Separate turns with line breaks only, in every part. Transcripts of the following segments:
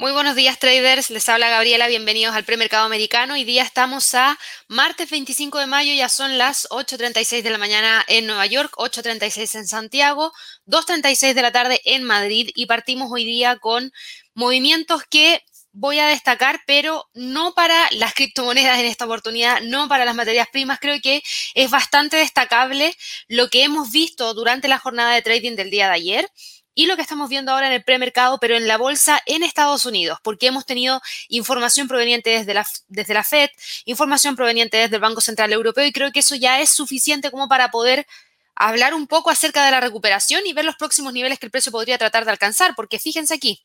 Muy buenos días traders, les habla Gabriela, bienvenidos al premercado americano. Hoy día estamos a martes 25 de mayo, ya son las 8.36 de la mañana en Nueva York, 8.36 en Santiago, 2.36 de la tarde en Madrid. Y partimos hoy día con movimientos que voy a destacar, pero no para las criptomonedas en esta oportunidad, no para las materias primas. Creo que es bastante destacable lo que hemos visto durante la jornada de trading del día de ayer y lo que estamos viendo ahora en el premercado, pero en la bolsa en Estados Unidos, porque hemos tenido información proveniente desde la, desde la Fed, información proveniente desde el Banco Central Europeo y creo que eso ya es suficiente como para poder hablar un poco acerca de la recuperación y ver los próximos niveles que el precio podría tratar de alcanzar, porque fíjense aquí.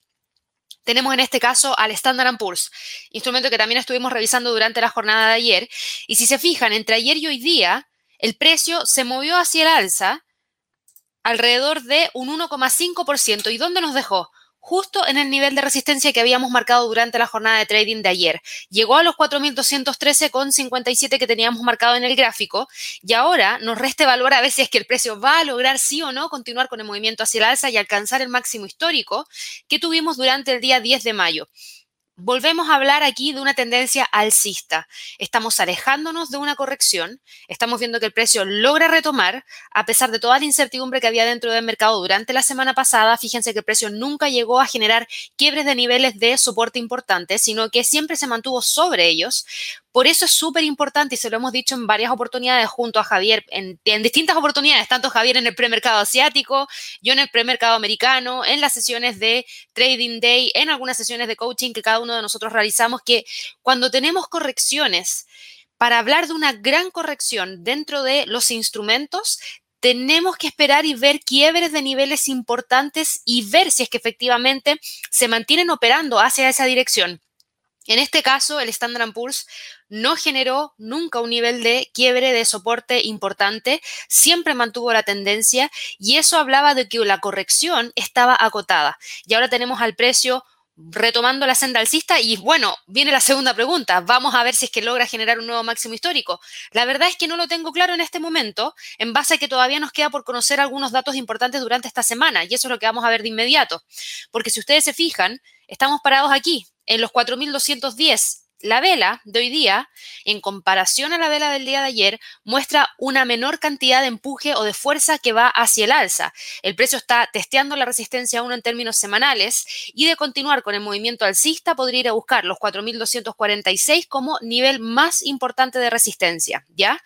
Tenemos en este caso al Standard Poor's, instrumento que también estuvimos revisando durante la jornada de ayer. Y si se fijan, entre ayer y hoy día, el precio se movió hacia el alza, alrededor de un 1,5%. ¿Y dónde nos dejó? Justo en el nivel de resistencia que habíamos marcado durante la jornada de trading de ayer. Llegó a los 4.213,57 que teníamos marcado en el gráfico y ahora nos resta evaluar a ver si es que el precio va a lograr sí o no continuar con el movimiento hacia el alza y alcanzar el máximo histórico que tuvimos durante el día 10 de mayo volvemos a hablar aquí de una tendencia alcista. Estamos alejándonos de una corrección, estamos viendo que el precio logra retomar, a pesar de toda la incertidumbre que había dentro del mercado durante la semana pasada, fíjense que el precio nunca llegó a generar quiebres de niveles de soporte importantes, sino que siempre se mantuvo sobre ellos, por eso es súper importante y se lo hemos dicho en varias oportunidades junto a Javier, en, distintas oportunidades, tanto Javier en el premercado asiático, yo en el premercado americano, en las sesiones de Trading Day, en algunas sesiones de coaching que cada uno de nosotros realizamos, que cuando tenemos correcciones, para hablar de una gran corrección dentro de los instrumentos, tenemos que esperar y ver quiebres de niveles importantes y ver si es que efectivamente se mantienen operando hacia esa dirección. En este caso, el Standard Poor's no generó nunca un nivel de quiebre de soporte importante, siempre mantuvo la tendencia y eso hablaba de que la corrección estaba acotada. Y ahora tenemos al precio retomando la senda alcista y bueno, viene la segunda pregunta, vamos a ver si es que logra generar un nuevo máximo histórico. La verdad es que no lo tengo claro en este momento, en base a que todavía nos queda por conocer algunos datos importantes durante esta semana y eso es lo que vamos a ver de inmediato, porque si ustedes se fijan, estamos parados aquí, en los 4.210 la vela de hoy día, en comparación a la vela del día de ayer, muestra una menor cantidad de empuje o de fuerza que va hacia el alza. El precio está testeando la resistencia aún en términos semanales y de continuar con el movimiento alcista podría ir a buscar los 4.246 como nivel más importante de resistencia, ¿ya?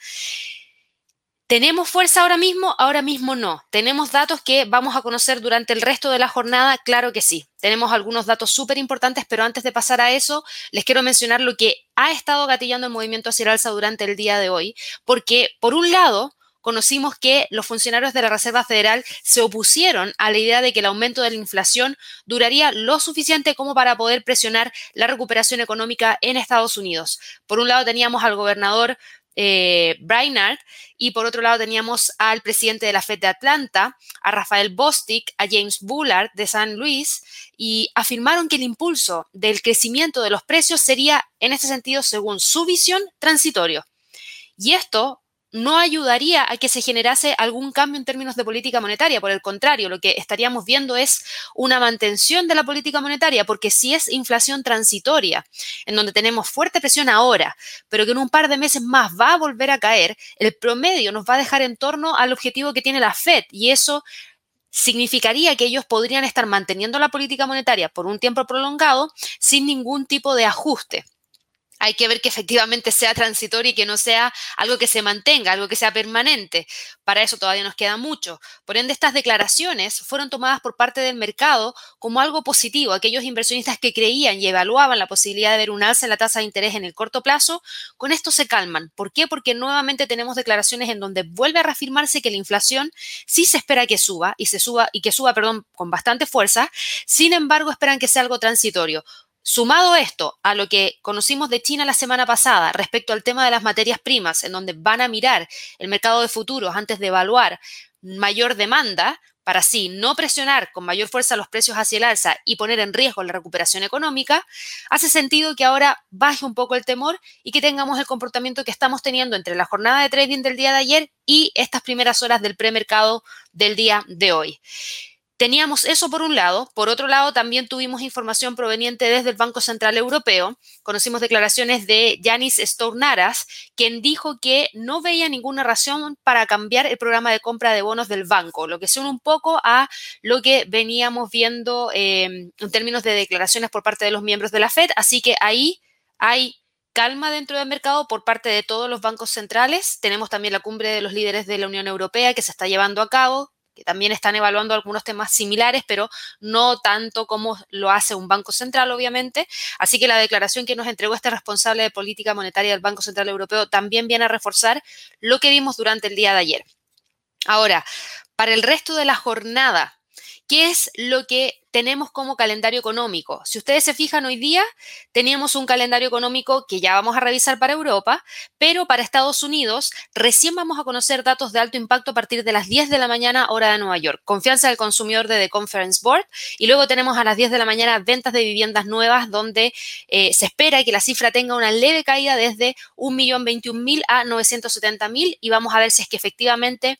¿Tenemos fuerza ahora mismo? Ahora mismo no. ¿Tenemos datos que vamos a conocer durante el resto de la jornada? Claro que sí. Tenemos algunos datos súper importantes, pero antes de pasar a eso, les quiero mencionar lo que ha estado gatillando el movimiento hacia el alza durante el día de hoy, porque por un lado, conocimos que los funcionarios de la Reserva Federal se opusieron a la idea de que el aumento de la inflación duraría lo suficiente como para poder presionar la recuperación económica en Estados Unidos. Por un lado teníamos al gobernador eh, Brainard, y por otro lado teníamos al presidente de la Fed de Atlanta, a Rafael Bostic, a James Bullard de San Luis, y afirmaron que el impulso del crecimiento de los precios sería, en este sentido, según su visión, transitorio. Y esto no ayudaría a que se generase algún cambio en términos de política monetaria. Por el contrario, lo que estaríamos viendo es una mantención de la política monetaria, porque si es inflación transitoria, en donde tenemos fuerte presión ahora, pero que en un par de meses más va a volver a caer, el promedio nos va a dejar en torno al objetivo que tiene la Fed y eso significaría que ellos podrían estar manteniendo la política monetaria por un tiempo prolongado sin ningún tipo de ajuste hay que ver que efectivamente sea transitorio y que no sea algo que se mantenga, algo que sea permanente. Para eso todavía nos queda mucho. Por ende, estas declaraciones fueron tomadas por parte del mercado como algo positivo. Aquellos inversionistas que creían y evaluaban la posibilidad de ver un alza en la tasa de interés en el corto plazo, con esto se calman. ¿Por qué? Porque nuevamente tenemos declaraciones en donde vuelve a reafirmarse que la inflación sí se espera que suba y se suba y que suba, perdón, con bastante fuerza. Sin embargo, esperan que sea algo transitorio. Sumado esto a lo que conocimos de China la semana pasada respecto al tema de las materias primas, en donde van a mirar el mercado de futuros antes de evaluar mayor demanda, para así no presionar con mayor fuerza los precios hacia el alza y poner en riesgo la recuperación económica, hace sentido que ahora baje un poco el temor y que tengamos el comportamiento que estamos teniendo entre la jornada de trading del día de ayer y estas primeras horas del premercado del día de hoy. Teníamos eso por un lado. Por otro lado, también tuvimos información proveniente desde el Banco Central Europeo. Conocimos declaraciones de Yanis Stournaras, quien dijo que no veía ninguna razón para cambiar el programa de compra de bonos del banco, lo que suena un poco a lo que veníamos viendo em, en términos de declaraciones por parte de los miembros de la Fed. Así que ahí hay calma dentro del mercado por parte de todos los bancos centrales. Tenemos también la cumbre de los líderes de la Unión Europea que se está llevando a cabo también están evaluando algunos temas similares, pero no tanto como lo hace un Banco Central, obviamente. Así que la declaración que nos entregó este responsable de política monetaria del Banco Central Europeo también viene a reforzar lo que vimos durante el día de ayer. Ahora, para el resto de la jornada, ¿qué es lo que tenemos como calendario económico. Si ustedes se fijan hoy día, teníamos un calendario económico que ya vamos a revisar para Europa, pero para Estados Unidos recién vamos a conocer datos de alto impacto a partir de las 10 de la mañana hora de Nueva York. Confianza del consumidor de The Conference Board y luego tenemos a las 10 de la mañana ventas de viviendas nuevas donde eh, se espera que la cifra tenga una leve caída desde 1.021.000 a 970.000 y vamos a ver si es que efectivamente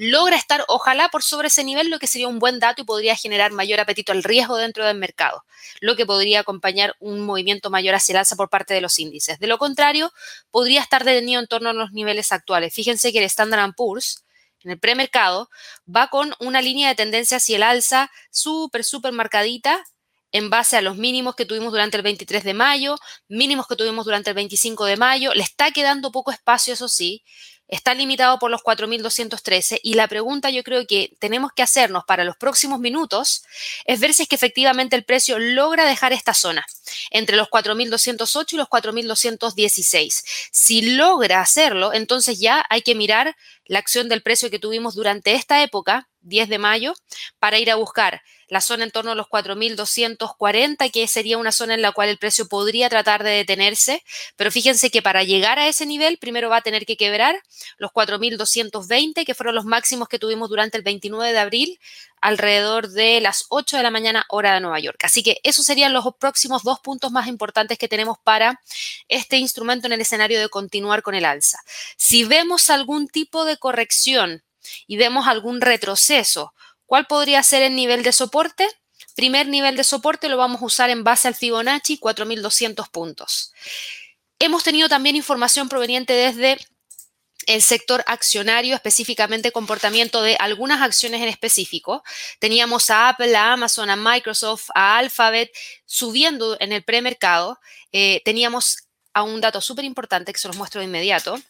logra estar, ojalá, por sobre ese nivel, lo que sería un buen dato y podría generar mayor apetito al riesgo dentro del mercado, lo que podría acompañar un movimiento mayor hacia el alza por parte de los índices. De lo contrario, podría estar detenido en torno a los niveles actuales. Fíjense que el Standard Poor's en el premercado va con una línea de tendencia hacia el alza súper, súper marcadita en base a los mínimos que tuvimos durante el 23 de mayo, mínimos que tuvimos durante el 25 de mayo. Le está quedando poco espacio, eso sí está limitado por los 4.213 y la pregunta yo creo que tenemos que hacernos para los próximos minutos es ver si es que efectivamente el precio logra dejar esta zona entre los 4.208 y los 4.216. Si logra hacerlo, entonces ya hay que mirar la acción del precio que tuvimos durante esta época, 10 de mayo, para ir a buscar la zona en torno a los 4.240, que sería una zona en la cual el precio podría tratar de detenerse, pero fíjense que para llegar a ese nivel, primero va a tener que quebrar los 4.220, que fueron los máximos que tuvimos durante el 29 de abril, alrededor de las 8 de la mañana hora de Nueva York. Así que esos serían los próximos dos puntos más importantes que tenemos para este instrumento en el escenario de continuar con el alza. Si vemos algún tipo de corrección y vemos algún retroceso, ¿cuál podría ser el nivel de soporte? Primer nivel de soporte lo vamos a usar en base al Fibonacci, 4.200 puntos. Hemos tenido también información proveniente desde el sector accionario, específicamente comportamiento de algunas acciones en específico. Teníamos a Apple, a Amazon, a Microsoft, a Alphabet subiendo en el premercado. Eh, teníamos a un dato súper importante que se los muestro de inmediato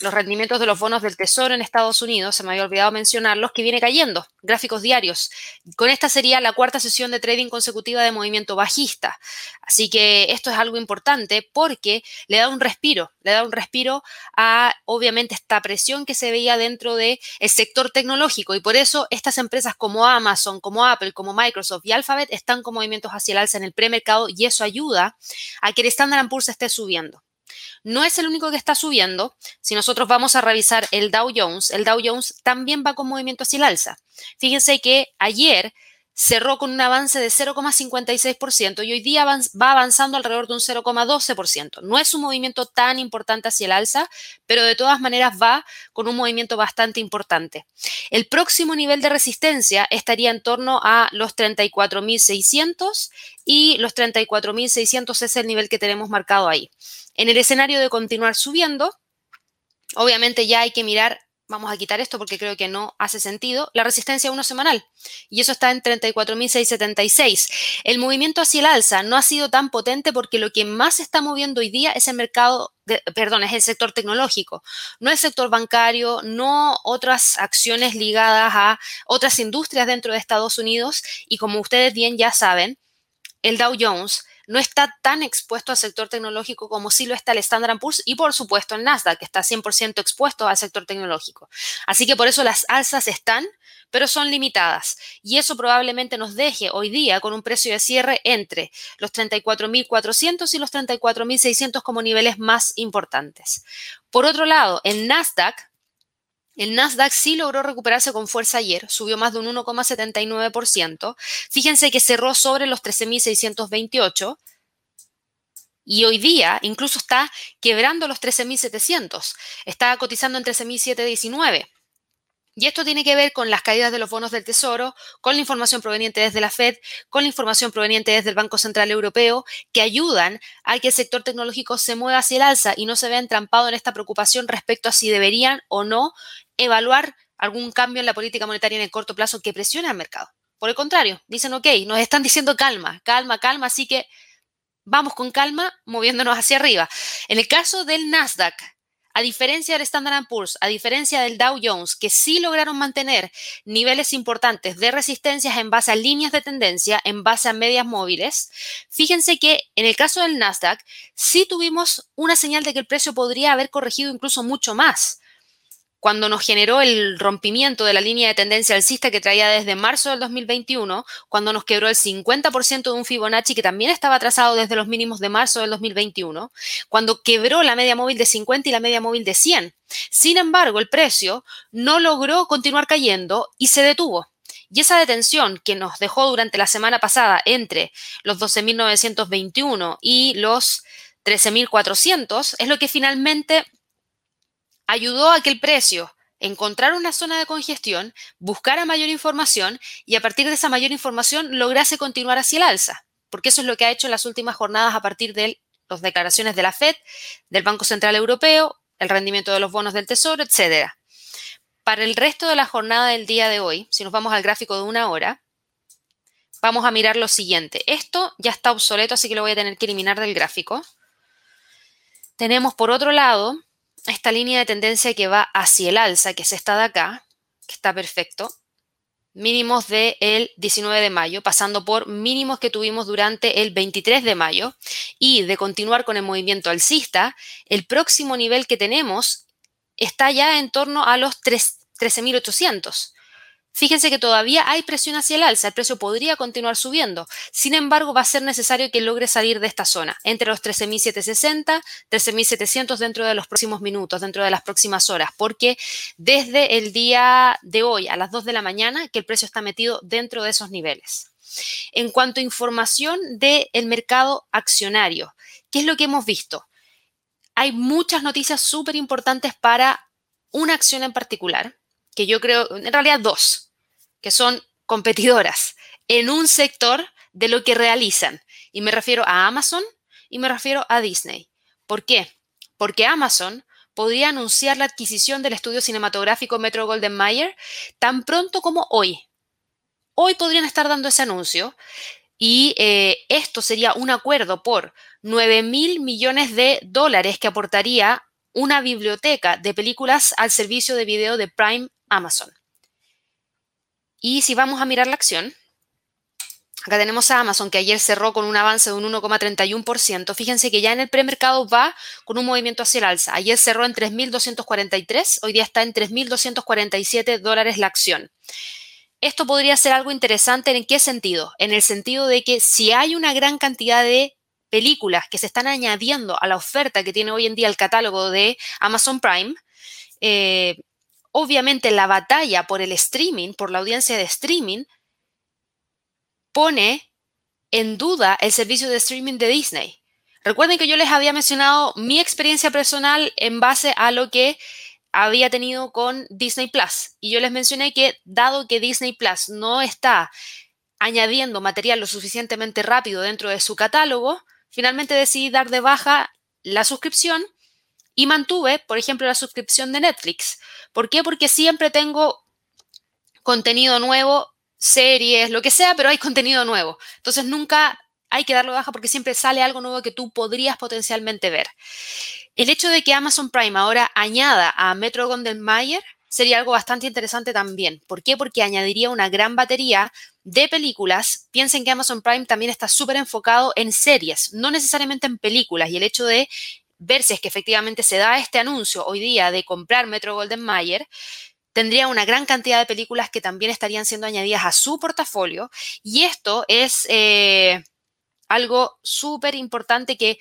los rendimientos de los bonos del Tesoro en Estados Unidos, se me había olvidado mencionarlos, que viene cayendo, gráficos diarios. Con esta sería la cuarta sesión de trading consecutiva de movimiento bajista. Así que esto es algo importante porque le da un respiro, le da un respiro a, obviamente, esta presión que se veía dentro del sector tecnológico y por eso estas empresas como Amazon, como Apple, como Microsoft y Alphabet están con movimientos hacia el alza en el premercado y eso ayuda a que el Standard Poor's esté subiendo. No es el único que está subiendo. Si nosotros vamos a revisar el Dow Jones, el Dow Jones también va con movimiento hacia el alza. Fíjense que ayer cerró con un avance de 0,56% y hoy día va avanzando alrededor de un 0,12%. No es un movimiento tan importante hacia el alza, pero de todas maneras va con un movimiento bastante importante. El próximo nivel de resistencia estaría en torno a los 34.600 y los 34.600 es el nivel que tenemos marcado ahí. En el escenario de continuar subiendo, obviamente ya hay que mirar, vamos a quitar esto porque creo que no hace sentido, la resistencia 1 semanal. Y eso está en 34.676. El movimiento hacia el alza no ha sido tan potente porque lo que más se está moviendo hoy día es el mercado, perdón, es el sector tecnológico, no el sector bancario, no otras acciones ligadas a otras industrias dentro de Estados Unidos. Y como ustedes bien ya saben, el Dow Jones no está tan expuesto al sector tecnológico como sí lo está el Standard Poor's y por supuesto el Nasdaq, que está 100% expuesto al sector tecnológico. Así que por eso las alzas están, pero son limitadas. Y eso probablemente nos deje hoy día con un precio de cierre entre los 34.400 y los 34.600 como niveles más importantes. Por otro lado, el Nasdaq el Nasdaq sí logró recuperarse con fuerza ayer, subió más de un 1,79%. Fíjense que cerró sobre los 13.628 y hoy día incluso está quebrando los 13.700. Está cotizando en 13.719. Y esto tiene que ver con las caídas de los bonos del Tesoro, con la información proveniente desde la Fed, con la información proveniente desde el Banco Central Europeo, que ayudan a que el sector tecnológico se mueva hacia el alza y no se vea entrampado en esta preocupación respecto a si deberían o no evaluar algún cambio en la política monetaria en el corto plazo que presione al mercado. Por el contrario, dicen, ok, nos están diciendo calma, calma, calma, así que vamos con calma moviéndonos hacia arriba. En el caso del Nasdaq, a diferencia del Standard Poor's, a diferencia del Dow Jones, que sí lograron mantener niveles importantes de resistencias en base a líneas de tendencia, en base a medias móviles, fíjense que en el caso del Nasdaq sí tuvimos una señal de que el precio podría haber corregido incluso mucho más cuando nos generó el rompimiento de la línea de tendencia alcista que traía desde marzo del 2021, cuando nos quebró el 50% de un Fibonacci que también estaba atrasado desde los mínimos de marzo del 2021, cuando quebró la media móvil de 50 y la media móvil de 100. Sin embargo, el precio no logró continuar cayendo y se detuvo. Y esa detención que nos dejó durante la semana pasada entre los 12.921 y los 13.400 es lo que finalmente ayudó a que el precio encontrara una zona de congestión, buscara mayor información y a partir de esa mayor información lograse continuar hacia el alza, porque eso es lo que ha hecho en las últimas jornadas a partir de las declaraciones de la Fed, del Banco Central Europeo, el rendimiento de los bonos del Tesoro, etc. Para el resto de la jornada del día de hoy, si nos vamos al gráfico de una hora, vamos a mirar lo siguiente. Esto ya está obsoleto, así que lo voy a tener que eliminar del gráfico. Tenemos por otro lado esta línea de tendencia que va hacia el alza, que es esta de acá, que está perfecto, mínimos del 19 de mayo, pasando por mínimos que tuvimos durante el 23 de mayo, y de continuar con el movimiento alcista, el próximo nivel que tenemos está ya en torno a los 13.800. Fíjense que todavía hay presión hacia el alza, el precio podría continuar subiendo. Sin embargo, va a ser necesario que logre salir de esta zona, entre los 13.760, 13.700 dentro de los próximos minutos, dentro de las próximas horas, porque desde el día de hoy a las 2 de la mañana que el precio está metido dentro de esos niveles. En cuanto a información del mercado accionario, ¿qué es lo que hemos visto? Hay muchas noticias súper importantes para una acción en particular, que yo creo, en realidad dos, que son competidoras en un sector de lo que realizan. Y me refiero a Amazon y me refiero a Disney. ¿Por qué? Porque Amazon podría anunciar la adquisición del estudio cinematográfico Metro Golden Mayer tan pronto como hoy. Hoy podrían estar dando ese anuncio y eh, esto sería un acuerdo por 9 mil millones de dólares que aportaría una biblioteca de películas al servicio de video de Prime Amazon. Y si vamos a mirar la acción, acá tenemos a Amazon que ayer cerró con un avance de un 1,31%. Fíjense que ya en el premercado va con un movimiento hacia el alza. Ayer cerró en 3.243, hoy día está en 3.247 dólares la acción. Esto podría ser algo interesante en qué sentido? En el sentido de que si hay una gran cantidad de películas que se están añadiendo a la oferta que tiene hoy en día el catálogo de Amazon Prime, eh, obviamente la batalla por el streaming, por la audiencia de streaming, pone en duda el servicio de streaming de Disney. Recuerden que yo les había mencionado mi experiencia personal en base a lo que había tenido con Disney Plus. Y yo les mencioné que dado que Disney Plus no está añadiendo material lo suficientemente rápido dentro de su catálogo, finalmente decidí dar de baja la suscripción y mantuve, por ejemplo, la suscripción de Netflix. ¿Por qué? Porque siempre tengo contenido nuevo, series, lo que sea, pero hay contenido nuevo. Entonces nunca hay que darlo baja porque siempre sale algo nuevo que tú podrías potencialmente ver. El hecho de que Amazon Prime ahora añada a Metro Golden Mayer sería algo bastante interesante también. ¿Por qué? Porque añadiría una gran batería de películas. Piensen que Amazon Prime también está súper enfocado en series, no necesariamente en películas. Y el hecho de ver si es que efectivamente se da este anuncio hoy día de comprar Metro Golden Mayer, tendría una gran cantidad de películas que también estarían siendo añadidas a su portafolio. Y esto es eh, algo súper importante que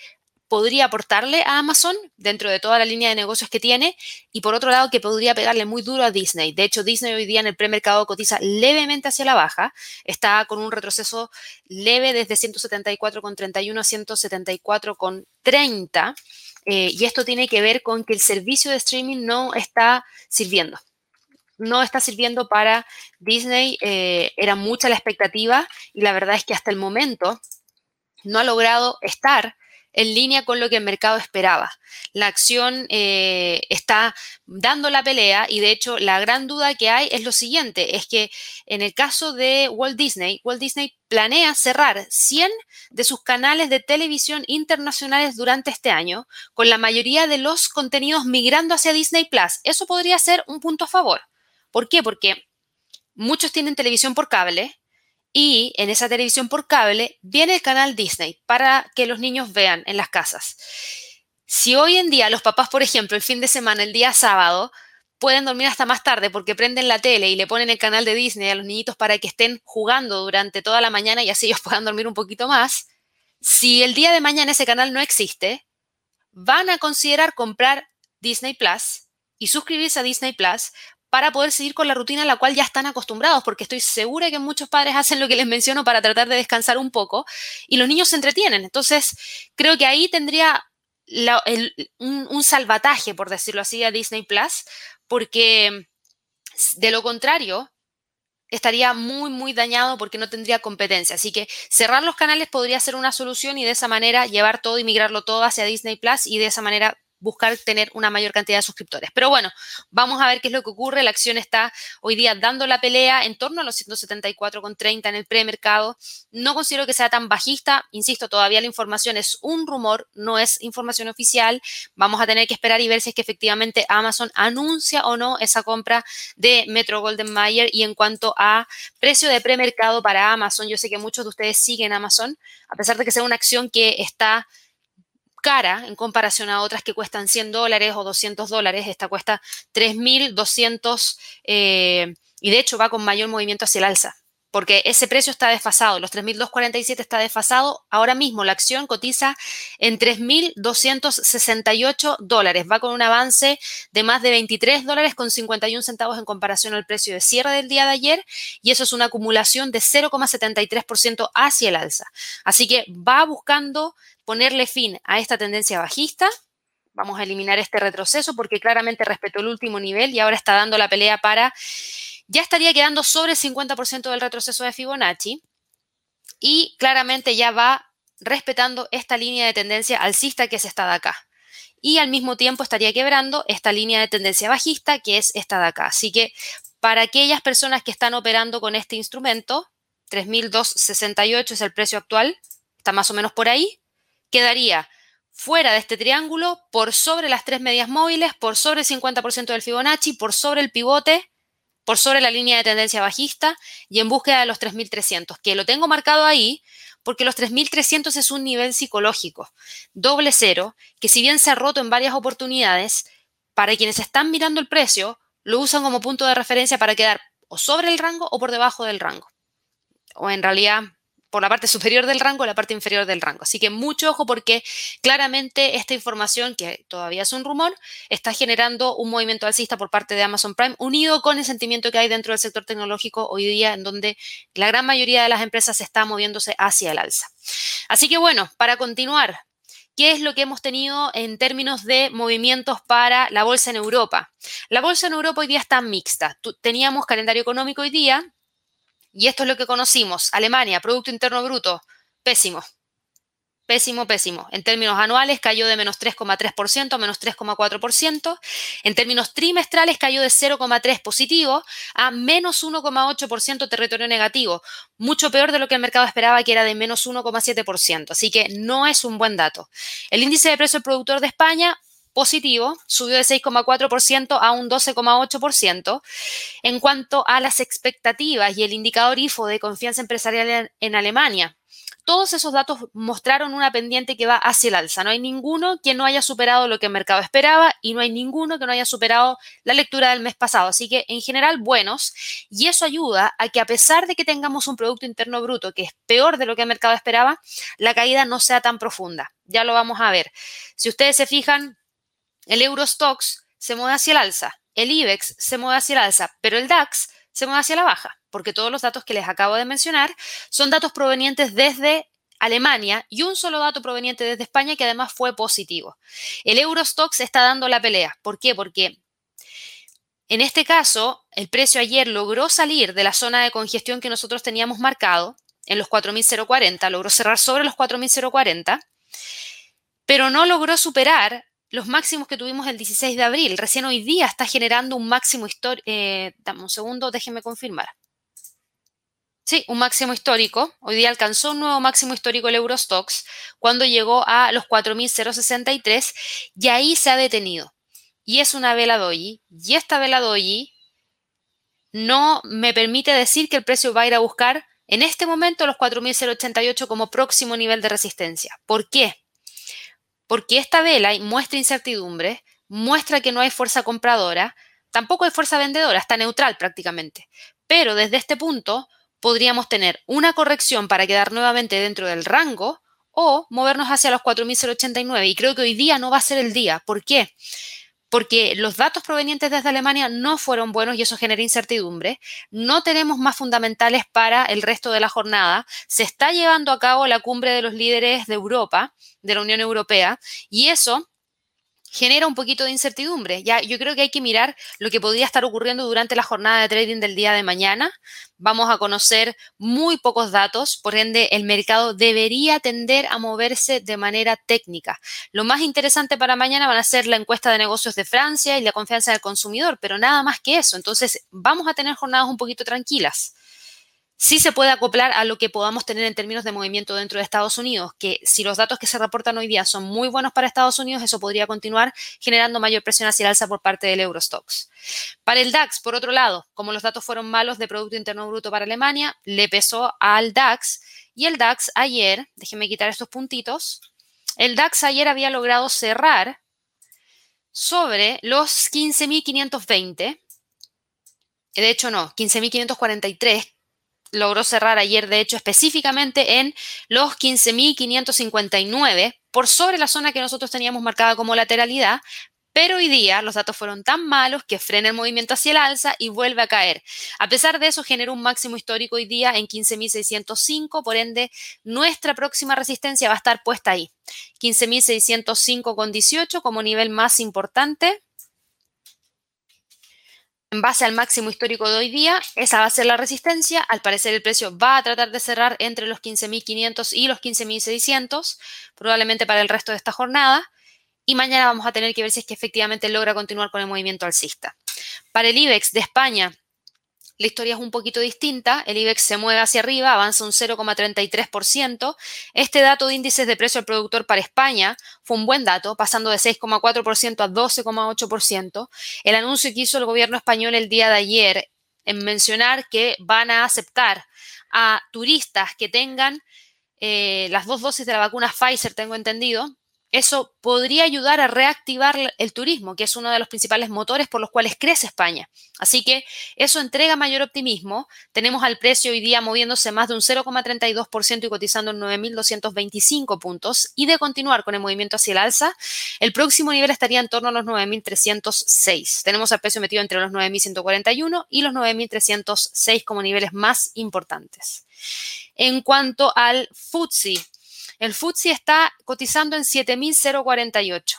podría aportarle a Amazon dentro de toda la línea de negocios que tiene y por otro lado que podría pegarle muy duro a Disney. De hecho, Disney hoy día en el premercado cotiza levemente hacia la baja, está con un retroceso leve desde 174,31 a 174,30 eh, y esto tiene que ver con que el servicio de streaming no está sirviendo. no está sirviendo para Disney. Eh, era mucha la expectativa y la verdad es que hasta el momento no ha logrado estar en línea con lo que el mercado esperaba. La acción eh, está dando la pelea y de hecho la gran duda que hay es lo siguiente, es que en el caso de Walt Disney, Walt Disney planea cerrar 100 de sus canales de televisión internacionales durante este año, con la mayoría de los contenidos migrando hacia Disney Plus. Eso podría ser un punto a favor. ¿Por qué? Porque muchos tienen televisión por cable, y en esa televisión por cable viene el canal Disney para que los niños vean en las casas. Si hoy en día los papás, por ejemplo, el fin de semana, el día sábado, pueden dormir hasta más tarde porque prenden la tele y le ponen el canal de Disney a los niñitos para que estén jugando durante toda la mañana y así ellos puedan dormir un poquito más, si el día de mañana ese canal no existe, van a considerar comprar Disney Plus y suscribirse a Disney Plus para poder seguir con la rutina a la cual ya están acostumbrados, porque estoy segura que muchos padres hacen lo que les menciono para tratar de descansar un poco y los niños se entretienen. Entonces, creo que ahí tendría un, salvataje, por decirlo así, a Disney Plus, porque de lo contrario, estaría muy, muy dañado porque no tendría competencia. Así que cerrar los canales podría ser una solución y de esa manera llevar todo y migrarlo todo hacia Disney Plus y de esa manera buscar tener una mayor cantidad de suscriptores. Pero bueno, vamos a ver qué es lo que ocurre. La acción está hoy día dando la pelea en torno a los 174,30 en el premercado. No considero que sea tan bajista. Insisto, todavía la información es un rumor, no es información oficial. Vamos a tener que esperar y ver si es que efectivamente Amazon anuncia o no esa compra de Metro Golden Mayer. Y en cuanto a precio de premercado para Amazon, yo sé que muchos de ustedes siguen Amazon, a pesar de que sea una acción que está cara en comparación a otras que cuestan 100 dólares o 200 dólares. Esta cuesta 3.200 eh, y de hecho va con mayor movimiento hacia el alza porque ese precio está desfasado, los 3.247 está desfasado, ahora mismo la acción cotiza en 3.268 dólares, va con un avance de más de 23 dólares con 51 centavos en comparación al precio de cierre del día de ayer y eso es una acumulación de 0,73% hacia el alza. Así que va buscando ponerle fin a esta tendencia bajista. Vamos a eliminar este retroceso porque claramente respetó el último nivel y ahora está dando la pelea para, ya estaría quedando sobre el 50% del retroceso de Fibonacci y claramente ya va respetando esta línea de tendencia alcista que es esta de acá. Y al mismo tiempo estaría quebrando esta línea de tendencia bajista que es esta de acá. Así que para aquellas personas que están operando con este instrumento, 3.268 es el precio actual, está más o menos por ahí, quedaría fuera de este triángulo por sobre las tres medias móviles, por sobre el 50% del Fibonacci, por sobre el pivote, por sobre la línea de tendencia bajista y en búsqueda de los 3.300, que lo tengo marcado ahí porque los 3.300 es un nivel psicológico, doble cero, que si bien se ha roto en varias oportunidades, para quienes están mirando el precio, lo usan como punto de referencia para quedar o sobre el rango o por debajo del rango. O en realidad por la parte superior del rango o la parte inferior del rango. Así que mucho ojo porque claramente esta información, que todavía es un rumor, está generando un movimiento alcista por parte de Amazon Prime, unido con el sentimiento que hay dentro del sector tecnológico hoy día, en donde la gran mayoría de las empresas está moviéndose hacia el alza. Así que bueno, para continuar, ¿Qué es lo que hemos tenido en términos de movimientos para la bolsa en Europa? La bolsa en Europa hoy día está mixta. Teníamos calendario económico hoy día, y esto es lo que conocimos. Alemania, Producto Interno Bruto, pésimo. Pésimo, pésimo. En términos anuales cayó de menos 3,3% a menos 3,4%. En términos trimestrales cayó de 0,3 positivo a menos 1,8% territorio negativo. Mucho peor de lo que el mercado esperaba, que era de menos 1,7%. Así que no es un buen dato. El índice de precio del productor de España positivo, subió de 6,4% a un 12,8%. En cuanto a las expectativas y el indicador IFO de confianza empresarial en, Alemania, todos esos datos mostraron una pendiente que va hacia el alza. No hay ninguno que no haya superado lo que el mercado esperaba y no hay ninguno que no haya superado la lectura del mes pasado. Así que en general buenos y eso ayuda a que a pesar de que tengamos un Producto Interno Bruto que es peor de lo que el mercado esperaba, la caída no sea tan profunda. Ya lo vamos a ver. Si ustedes se fijan, el Eurostox se mueve hacia el alza, el IBEX se mueve hacia el alza, pero el DAX se mueve hacia la baja, porque todos los datos que les acabo de mencionar son datos provenientes desde Alemania y un solo dato proveniente desde España que además fue positivo. El Eurostox está dando la pelea. ¿Por qué? Porque en este caso, el precio ayer logró salir de la zona de congestión que nosotros teníamos marcado en los 4.040, logró cerrar sobre los 4.040, pero no logró superar los máximos que tuvimos el 16 de abril. Recién hoy día está generando un máximo histórico. Eh, dame un segundo, déjenme confirmar. Sí, un máximo histórico. Hoy día alcanzó un nuevo máximo histórico el Eurostox cuando llegó a los 4.063 y ahí se ha detenido. Y es una vela doji. Y esta vela doji no me permite decir que el precio va a ir a buscar en este momento los 4.088 como próximo nivel de resistencia. ¿Por qué? Porque esta vela muestra incertidumbre, muestra que no hay fuerza compradora, tampoco hay fuerza vendedora, está neutral prácticamente. Pero desde este punto podríamos tener una corrección para quedar nuevamente dentro del rango o movernos hacia los 4.089. Y creo que hoy día no va a ser el día. ¿Por qué? Porque los datos provenientes desde Alemania no fueron buenos y eso genera incertidumbre. No tenemos más fundamentales para el resto de la jornada. Se está llevando a cabo la cumbre de los líderes de Europa, de la Unión Europea, y eso genera un poquito de incertidumbre. Ya, yo creo que hay que mirar lo que podría estar ocurriendo durante la jornada de trading del día de mañana. Vamos a conocer muy pocos datos, por ende el mercado debería tender a moverse de manera técnica. Lo más interesante para mañana van a ser la encuesta de negocios de Francia y la confianza del consumidor, pero nada más que eso. Entonces vamos a tener jornadas un poquito tranquilas sí se puede acoplar a lo que podamos tener en términos de movimiento dentro de Estados Unidos, que si los datos que se reportan hoy día son muy buenos para Estados Unidos, eso podría continuar generando mayor presión hacia el alza por parte del Eurostox. Para el DAX, por otro lado, como los datos fueron malos de Producto Interno Bruto para Alemania, le pesó al DAX y el DAX ayer, déjenme quitar estos puntitos, el DAX ayer había logrado cerrar sobre los 15.520, de hecho no, 15.543, logró cerrar ayer, de hecho, específicamente en los 15.559, por sobre la zona que nosotros teníamos marcada como lateralidad, pero hoy día los datos fueron tan malos que frena el movimiento hacia el alza y vuelve a caer. A pesar de eso, generó un máximo histórico hoy día en 15.605, por ende, nuestra próxima resistencia va a estar puesta ahí. 15.605 con 18 como nivel más importante en base al máximo histórico de hoy día, esa va a ser la resistencia. Al parecer el precio va a tratar de cerrar entre los 15.500 y los 15.600, probablemente para el resto de esta jornada. Y mañana vamos a tener que ver si es que efectivamente logra continuar con el movimiento alcista. Para el IBEX de España, la historia es un poquito distinta. El IBEX se mueve hacia arriba, avanza un 0,33%. Este dato de índices de precio al productor para España fue un buen dato, pasando de 6,4% a 12,8%. El anuncio que hizo el gobierno español el día de ayer en mencionar que van a aceptar a turistas que tengan eh, las dos dosis de la vacuna Pfizer, tengo entendido, eso podría ayudar a reactivar el turismo, que es uno de los principales motores por los cuales crece España. Así que eso entrega mayor optimismo. Tenemos al precio hoy día moviéndose más de un 0,32% y cotizando en 9.225 puntos. Y de continuar con el movimiento hacia el alza, el próximo nivel estaría en torno a los 9.306. Tenemos al precio metido entre los 9.141 y los 9.306 como niveles más importantes. En cuanto al FTSE, el FTSE está cotizando en 7.048.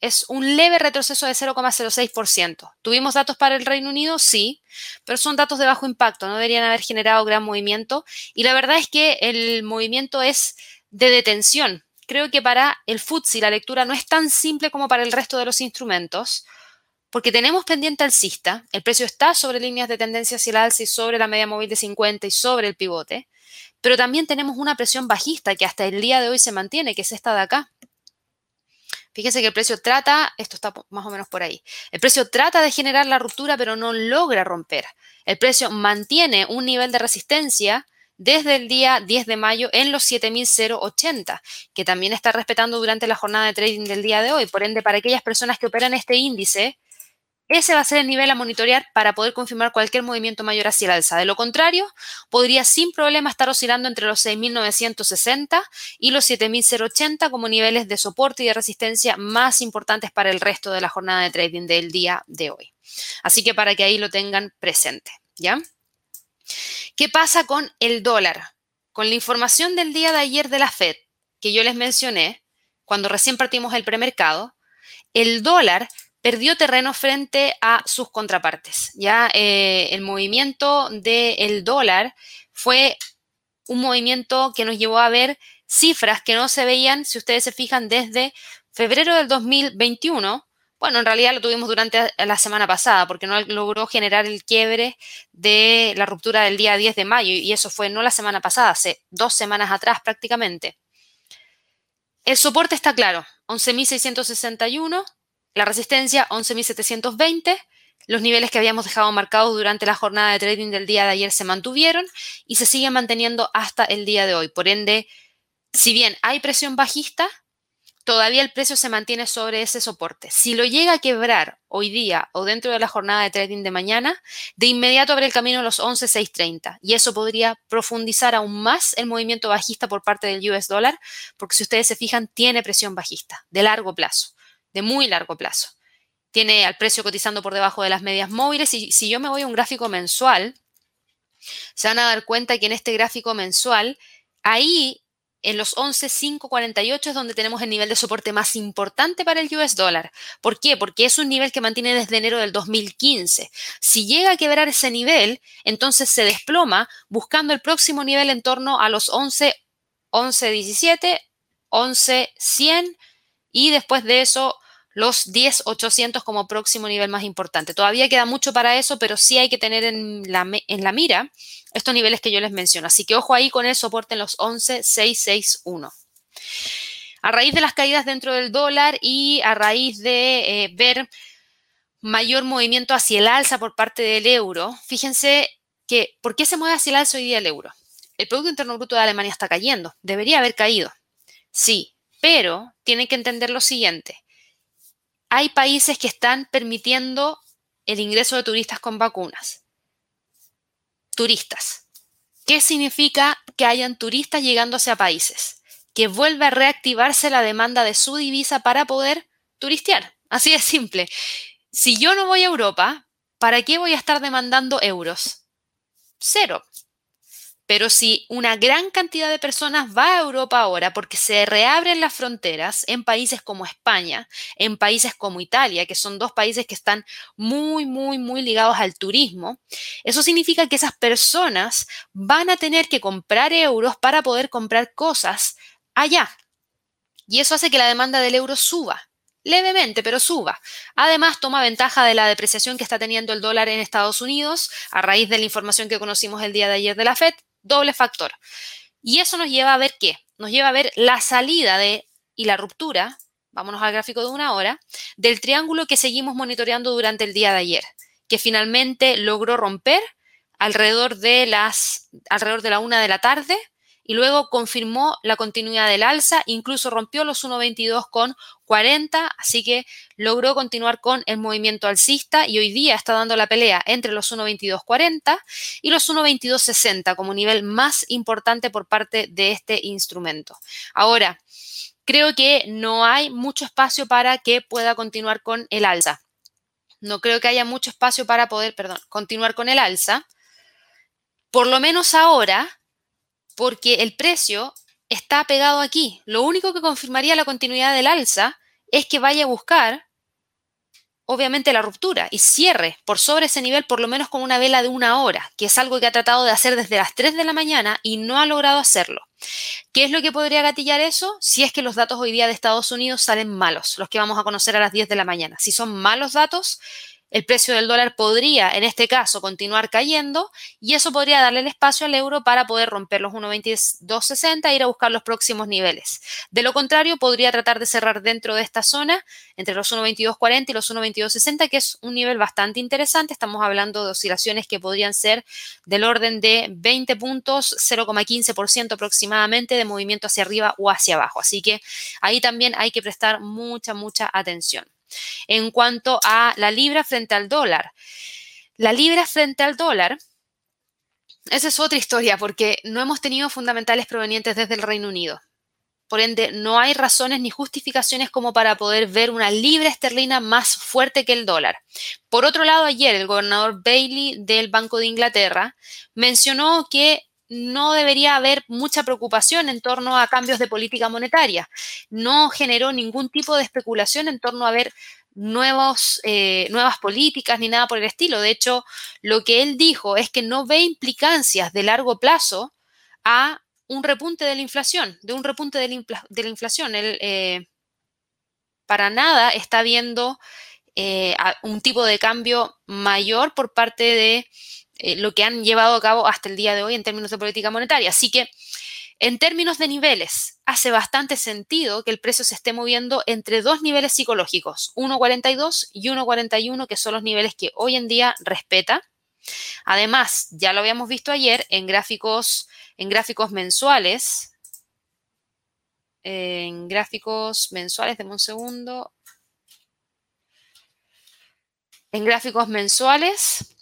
Es un leve retroceso de 0,06%. ¿Tuvimos datos para el Reino Unido? Sí, pero son datos de bajo impacto, no deberían haber generado gran movimiento. Y la verdad es que el movimiento es de detención. Creo que para el FTSE la lectura no es tan simple como para el resto de los instrumentos, porque tenemos pendiente alcista, el precio está sobre líneas de tendencia hacia el alza y sobre la media móvil de 50 y sobre el pivote, pero también tenemos una presión bajista que hasta el día de hoy se mantiene, que es esta de acá. Fíjense que el precio trata, esto está más o menos por ahí, el precio trata de generar la ruptura, pero no logra romper. El precio mantiene un nivel de resistencia desde el día 10 de mayo en los 7.080, que también está respetando durante la jornada de trading del día de hoy. Por ende, para aquellas personas que operan este índice, ese va a ser el nivel a monitorear para poder confirmar cualquier movimiento mayor hacia el alza. De lo contrario, podría sin problema estar oscilando entre los 6.960 y los 7.080 como niveles de soporte y de resistencia más importantes para el resto de la jornada de trading del día de hoy. Así que para que ahí lo tengan presente, ¿ya? ¿Qué pasa con el dólar? Con la información del día de ayer de la Fed que yo les mencioné, cuando recién partimos el premercado, el dólar perdió terreno frente a sus contrapartes. Ya eh, el movimiento del dólar fue un movimiento que nos llevó a ver cifras que no se veían, si ustedes se fijan, desde febrero del 2021. Bueno, en realidad lo tuvimos durante la semana pasada porque no logró generar el quiebre de la ruptura del día 10 de mayo y eso fue no la semana pasada, hace dos semanas atrás prácticamente. El soporte está claro, 11.661 la resistencia 11.720. Los niveles que habíamos dejado marcados durante la jornada de trading del día de ayer se mantuvieron y se siguen manteniendo hasta el día de hoy. Por ende, si bien hay presión bajista, todavía el precio se mantiene sobre ese soporte. Si lo llega a quebrar hoy día o dentro de la jornada de trading de mañana, de inmediato abre el camino a los 11.630 y eso podría profundizar aún más el movimiento bajista por parte del US dólar, porque si ustedes se fijan, tiene presión bajista de largo plazo de muy largo plazo. Tiene al precio cotizando por debajo de las medias móviles y si yo me voy a un gráfico mensual, se van a dar cuenta que en este gráfico mensual, ahí en los 11.548 es donde tenemos el nivel de soporte más importante para el US dólar. ¿Por qué? Porque es un nivel que mantiene desde enero del 2015. Si llega a quebrar ese nivel, entonces se desploma buscando el próximo nivel en torno a los 11, 11.17, 11.100 y después de eso los 10.800 como próximo nivel más importante. Todavía queda mucho para eso, pero sí hay que tener en la, mira estos niveles que yo les menciono. Así que ojo ahí con el soporte en los 11.661. A raíz de las caídas dentro del dólar y a raíz de eh, ver mayor movimiento hacia el alza por parte del euro, fíjense que, ¿por qué se mueve hacia el alza hoy día el euro? El Producto Interno Bruto de Alemania está cayendo. Debería haber caído. Sí, pero tienen que entender lo siguiente hay países que están permitiendo el ingreso de turistas con vacunas. Turistas. ¿Qué significa que hayan turistas llegando hacia países? Que vuelva a reactivarse la demanda de su divisa para poder turistear. Así de simple. Si yo no voy a Europa, ¿para qué voy a estar demandando euros? Cero. Pero si una gran cantidad de personas va a Europa ahora porque se reabren las fronteras en países como España, en países como Italia, que son dos países que están muy, muy, muy ligados al turismo, eso significa que esas personas van a tener que comprar euros para poder comprar cosas allá. Y eso hace que la demanda del euro suba levemente, pero suba. Además, toma ventaja de la depreciación que está teniendo el dólar en Estados Unidos a raíz de la información que conocimos el día de ayer de la Fed, doble factor. Y eso nos lleva a ver qué? Nos lleva a ver la salida de y la ruptura, vámonos al gráfico de una hora, del triángulo que seguimos monitoreando durante el día de ayer, que finalmente logró romper alrededor de las alrededor de la una de la tarde y luego confirmó la continuidad del alza, incluso rompió los 1.22 con 40, así que logró continuar con el movimiento alcista y hoy día está dando la pelea entre los 1.22.40 y los 1.22.60 como nivel más importante por parte de este instrumento. Ahora, creo que no hay mucho espacio para que pueda continuar con el alza. No creo que haya mucho espacio para poder, perdón, continuar con el alza. Por lo menos ahora, porque el precio está pegado aquí. Lo único que confirmaría la continuidad del alza es que vaya a buscar, obviamente, la ruptura y cierre por sobre ese nivel, por lo menos con una vela de una hora, que es algo que ha tratado de hacer desde las 3 de la mañana y no ha logrado hacerlo. ¿Qué es lo que podría gatillar eso? Si es que los datos hoy día de Estados Unidos salen malos, los que vamos a conocer a las 10 de la mañana. Si son malos datos, el precio del dólar podría, en este caso, continuar cayendo y eso podría darle el espacio al euro para poder romper los 1.2260 e ir a buscar los próximos niveles. De lo contrario, podría tratar de cerrar dentro de esta zona entre los 1.2240 y los 1.2260, que es un nivel bastante interesante. Estamos hablando de oscilaciones que podrían ser del orden de 20 puntos, 0,15% aproximadamente de movimiento hacia arriba o hacia abajo. Así que ahí también hay que prestar mucha, mucha atención en cuanto a la libra frente al dólar. La libra frente al dólar, esa es otra historia porque no hemos tenido fundamentales provenientes desde el Reino Unido. Por ende, no hay razones ni justificaciones como para poder ver una libra esterlina más fuerte que el dólar. Por otro lado, ayer el gobernador Bailey del Banco de Inglaterra mencionó que no debería haber mucha preocupación en torno a cambios de política monetaria. No generó ningún tipo de especulación en torno a ver nuevos, eh, nuevas políticas ni nada por el estilo. De hecho, lo que él dijo es que no ve implicancias de largo plazo a un repunte de la inflación, de un repunte de la, inflación. Él eh, para nada está viendo eh, un tipo de cambio mayor por parte de lo que han llevado a cabo hasta el día de hoy en términos de política monetaria. Así que en términos de niveles, hace bastante sentido que el precio se esté moviendo entre dos niveles psicológicos, 1.42 y 1.41, que son los niveles que hoy en día respeta. Además, ya lo habíamos visto ayer en gráficos, en gráficos mensuales. En gráficos mensuales, denme un segundo. En gráficos mensuales,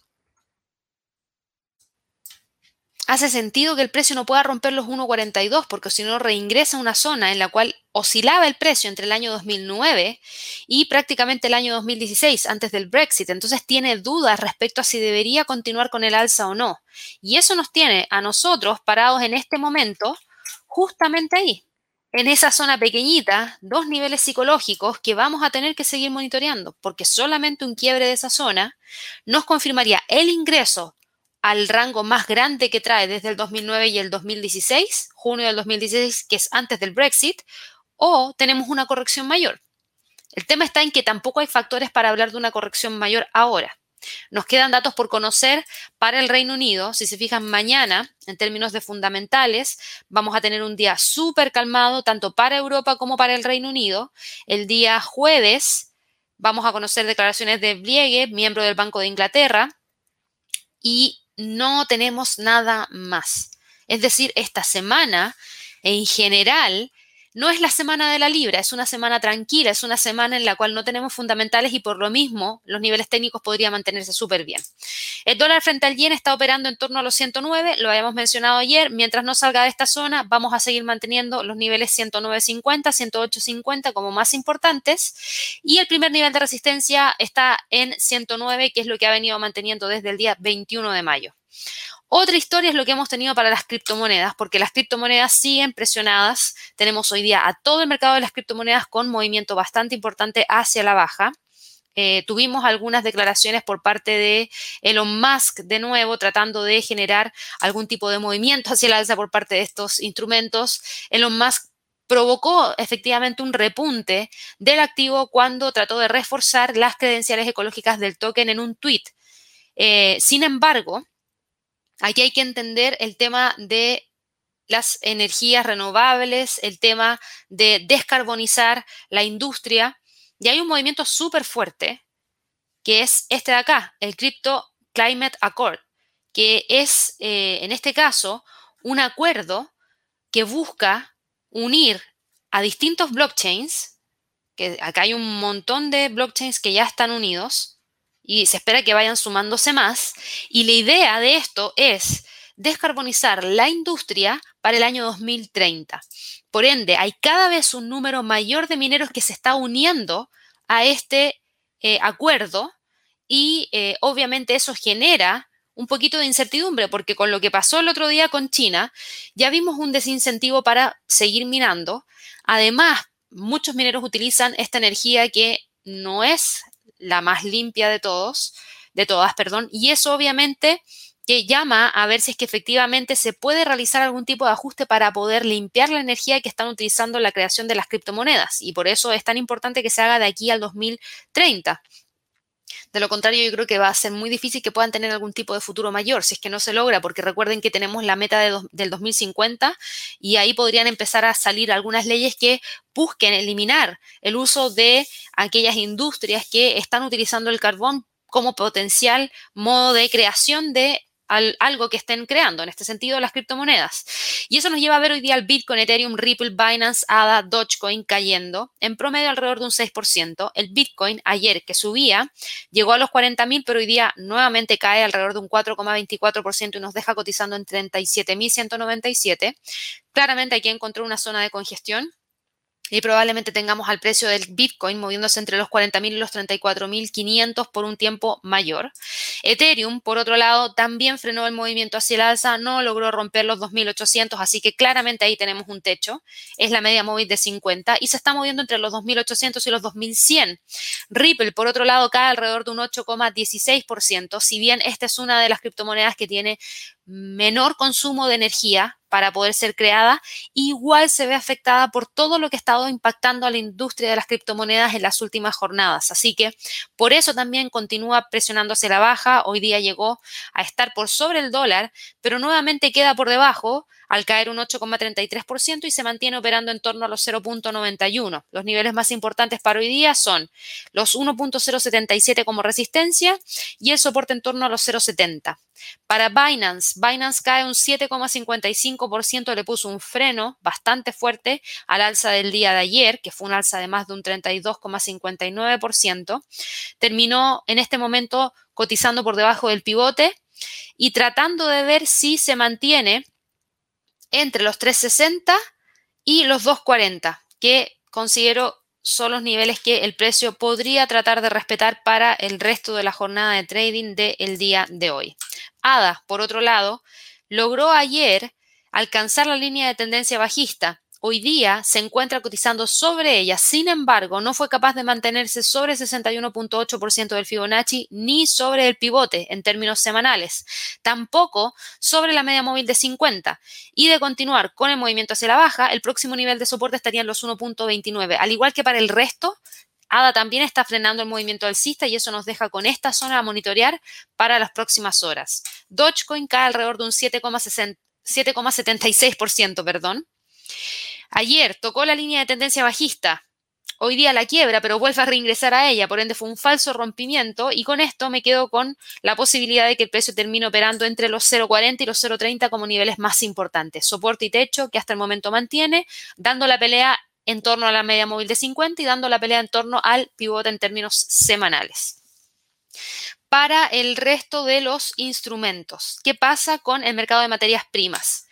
hace sentido que el precio no pueda romper los 1.42 porque si no reingresa a una zona en la cual oscilaba el precio entre el año 2009 y prácticamente el año 2016 antes del Brexit. Entonces tiene dudas respecto a si debería continuar con el alza o no. Y eso nos tiene a nosotros parados en este momento justamente ahí, en esa zona pequeñita, dos niveles psicológicos que vamos a tener que seguir monitoreando, porque solamente un quiebre de esa zona nos confirmaría el ingreso al rango más grande que trae desde el 2009 y el 2016, junio del 2016, que es antes del Brexit, o tenemos una corrección mayor. El tema está en que tampoco hay factores para hablar de una corrección mayor ahora. Nos quedan datos por conocer para el Reino Unido. Si se fijan, mañana, en términos de fundamentales, vamos a tener un día súper calmado, tanto para Europa como para el Reino Unido. El día jueves vamos a conocer declaraciones de Bliege, miembro del Banco de Inglaterra, y no tenemos nada más. Es decir, esta semana, en general, no es la semana de la libra, es una semana tranquila, es una semana en la cual no tenemos fundamentales y por lo mismo los niveles técnicos podrían mantenerse súper bien. El dólar frente al yen está operando en torno a los 109, lo habíamos mencionado ayer, mientras no salga de esta zona vamos a seguir manteniendo los niveles 109.50, 108.50 como más importantes y el primer nivel de resistencia está en 109, que es lo que ha venido manteniendo desde el día 21 de mayo. Otra historia es lo que hemos tenido para las criptomonedas, porque las criptomonedas siguen presionadas. Tenemos hoy día a todo el mercado de las criptomonedas con movimiento bastante importante hacia la baja. Eh, tuvimos algunas declaraciones por parte de Elon Musk de nuevo tratando de generar algún tipo de movimiento hacia la alza por parte de estos instrumentos. Elon Musk provocó efectivamente un repunte del activo cuando trató de reforzar las credenciales ecológicas del token en un tweet. Eh, sin embargo, Aquí hay que entender el tema de las energías renovables, el tema de descarbonizar la industria. Y hay un movimiento súper fuerte, que es este de acá, el Crypto Climate Accord, que es, eh, en este caso, un acuerdo que busca unir a distintos blockchains, que acá hay un montón de blockchains que ya están unidos, y se espera que vayan sumándose más. Y la idea de esto es descarbonizar la industria para el año 2030. Por ende, hay cada vez un número mayor de mineros que se está uniendo a este eh, acuerdo y eh, obviamente eso genera un poquito de incertidumbre porque con lo que pasó el otro día con China ya vimos un desincentivo para seguir minando. Además, muchos mineros utilizan esta energía que no es la más limpia de todos, de todas, perdón, y eso obviamente que llama a ver si es que efectivamente se puede realizar algún tipo de ajuste para poder limpiar la energía que están utilizando en la creación de las criptomonedas. Y por eso es tan importante que se haga de aquí al 2030. De lo contrario, yo creo que va a ser muy difícil que puedan tener algún tipo de futuro mayor, si es que no se logra, porque recuerden que tenemos la meta del 2050 y ahí podrían empezar a salir algunas leyes que busquen eliminar el uso de aquellas industrias que están utilizando el carbón como potencial modo de creación de algo que estén creando, en este sentido las criptomonedas. Y eso nos lleva a ver hoy día el Bitcoin, Ethereum, Ripple, Binance, ADA, Dogecoin cayendo en promedio alrededor de un 6%. El Bitcoin ayer que subía llegó a los 40.000, pero hoy día nuevamente cae alrededor de un 4,24% y nos deja cotizando en 37.197. Claramente aquí encontró una zona de congestión y probablemente tengamos al precio del Bitcoin moviéndose entre los 40.000 y los 34.500 por un tiempo mayor. Ethereum, por otro lado, también frenó el movimiento hacia el alza, no logró romper los 2.800, así que claramente ahí tenemos un techo. Es la media móvil de 50 y se está moviendo entre los 2.800 y los 2.100. Ripple, por otro lado, cae alrededor de un 8,16%, si bien esta es una de las criptomonedas que tiene menor consumo de energía para poder ser creada, igual se ve afectada por todo lo que ha estado impactando a la industria de las criptomonedas en las últimas jornadas. Así que por eso también continúa presionándose la baja. Hoy día llegó a estar por sobre el dólar, pero nuevamente queda por debajo al caer un 8,33% y se mantiene operando en torno a los 0.91. Los niveles más importantes para hoy día son los 1.077 como resistencia y el soporte en torno a los 0.70. Para Binance, Binance cae un 7,55%, le puso un freno bastante fuerte al alza del día de ayer, que fue un alza de más de un 32,59%. Terminó en este momento cotizando por debajo del pivote y tratando de ver si se mantiene entre los 360 y los 240, que considero son los niveles que el precio podría tratar de respetar para el resto de la jornada de trading del día de hoy. ADA, por otro lado, logró ayer alcanzar la línea de tendencia bajista hoy día se encuentra cotizando sobre ella. Sin embargo, no fue capaz de mantenerse sobre el 61.8% del Fibonacci ni sobre el pivote en términos semanales. Tampoco sobre la media móvil de 50. Y de continuar con el movimiento hacia la baja, el próximo nivel de soporte estaría en los 1.29. Al igual que para el resto, ADA también está frenando el movimiento alcista y eso nos deja con esta zona a monitorear para las próximas horas. Dogecoin cae alrededor de un 7,76%, perdón. Ayer tocó la línea de tendencia bajista, hoy día la quiebra, pero vuelve a reingresar a ella, por ende fue un falso rompimiento y con esto me quedo con la posibilidad de que el precio termine operando entre los 0,40 y los 0,30 como niveles más importantes, soporte y techo que hasta el momento mantiene, dando la pelea en torno a la media móvil de 50 y dando la pelea en torno al pivote en términos semanales. Para el resto de los instrumentos, ¿qué pasa con el mercado de materias primas?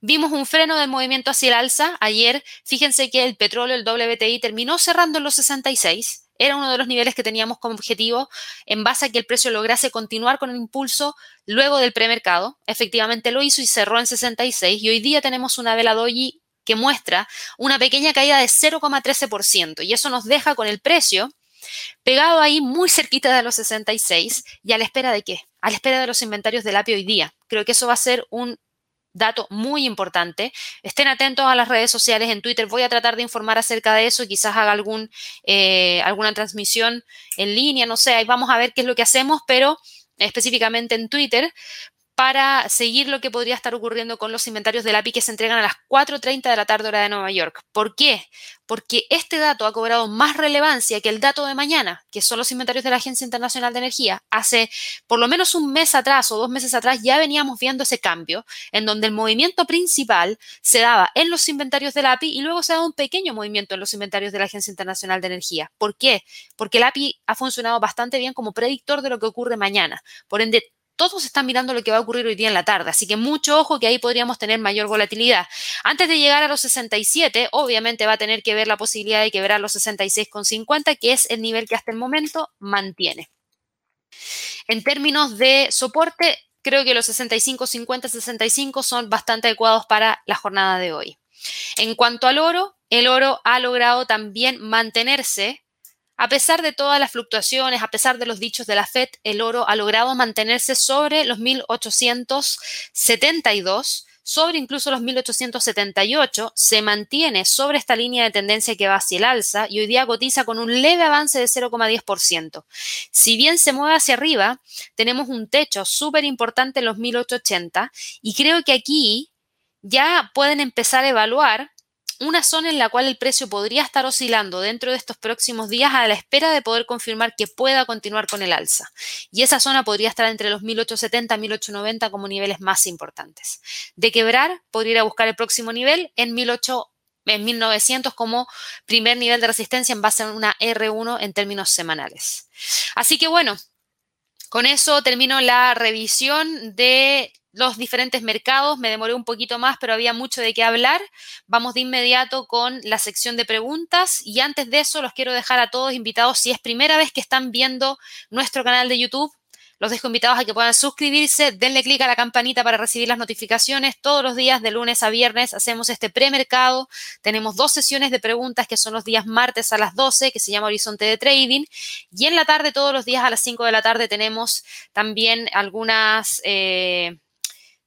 Vimos un freno del movimiento hacia el alza. Ayer, fíjense que el petróleo, el WTI, terminó cerrando en los 66. Era uno de los niveles que teníamos como objetivo en base a que el precio lograse continuar con el impulso luego del premercado. Efectivamente lo hizo y cerró en 66. Y hoy día tenemos una vela doji que muestra una pequeña caída de 0,13%. Y eso nos deja con el precio pegado ahí muy cerquita de los 66 y a la espera de qué? A la espera de los inventarios del API hoy día. Creo que eso va a ser un dato muy importante. Estén atentos a las redes sociales en Twitter. Voy a tratar de informar acerca de eso. Quizás haga algún, eh, alguna transmisión en línea, no sé. Ahí vamos a ver qué es lo que hacemos, pero específicamente en Twitter, para seguir lo que podría estar ocurriendo con los inventarios del API que se entregan a las 4.30 de la tarde hora de Nueva York. ¿Por qué? Porque este dato ha cobrado más relevancia que el dato de mañana, que son los inventarios de la Agencia Internacional de Energía. Hace por lo menos un mes atrás o dos meses atrás ya veníamos viendo ese cambio, en donde el movimiento principal se daba en los inventarios del API y luego se daba un pequeño movimiento en los inventarios de la Agencia Internacional de Energía. ¿Por qué? Porque el API ha funcionado bastante bien como predictor de lo que ocurre mañana. Por ende, todos están mirando lo que va a ocurrir hoy día en la tarde, así que mucho ojo que ahí podríamos tener mayor volatilidad. Antes de llegar a los 67, obviamente va a tener que ver la posibilidad de quebrar los 66,50, que es el nivel que hasta el momento mantiene. En términos de soporte, creo que los 65, 50, 65 son bastante adecuados para la jornada de hoy. En cuanto al oro, el oro ha logrado también mantenerse a pesar de todas las fluctuaciones, a pesar de los dichos de la Fed, el oro ha logrado mantenerse sobre los 1872, sobre incluso los 1878, se mantiene sobre esta línea de tendencia que va hacia el alza y hoy día cotiza con un leve avance de 0,10%. Si bien se mueve hacia arriba, tenemos un techo súper importante en los 1880 y creo que aquí ya pueden empezar a evaluar una zona en la cual el precio podría estar oscilando dentro de estos próximos días a la espera de poder confirmar que pueda continuar con el alza. Y esa zona podría estar entre los 1870 y 1890 como niveles más importantes. De quebrar, podría ir a buscar el próximo nivel en 1800 en 1900 como primer nivel de resistencia en base a una R1 en términos semanales. Así que bueno, con eso termino la revisión de los diferentes mercados. Me demoré un poquito más, pero había mucho de qué hablar. Vamos de inmediato con la sección de preguntas y antes de eso los quiero dejar a todos invitados, si es primera vez que están viendo nuestro canal de YouTube, los dejo invitados a que puedan suscribirse, denle clic a la campanita para recibir las notificaciones. Todos los días de lunes a viernes hacemos este premercado. Tenemos dos sesiones de preguntas que son los días martes a las 12, que se llama Horizonte de Trading. Y en la tarde, todos los días a las 5 de la tarde, tenemos también algunas... Eh,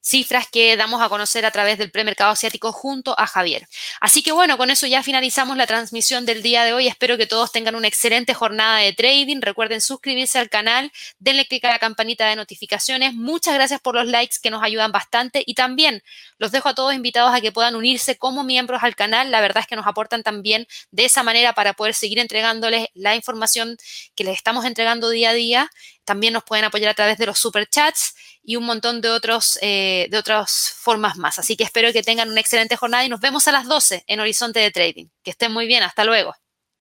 cifras que damos a conocer a través del premercado asiático junto a Javier. Así que bueno, con eso ya finalizamos la transmisión del día de hoy. Espero que todos tengan una excelente jornada de trading. Recuerden suscribirse al canal, denle clic a la campanita de notificaciones. Muchas gracias por los likes que nos ayudan bastante y también los dejo a todos invitados a que puedan unirse como miembros al canal. La verdad es que nos aportan también de esa manera para poder seguir entregándoles la información que les estamos entregando día a día también nos pueden apoyar a través de los superchats y un montón de, otros, eh, de otras formas más. Así que espero que tengan una excelente jornada y nos vemos a las 12 en Horizonte de Trading. Que estén muy bien. Hasta luego.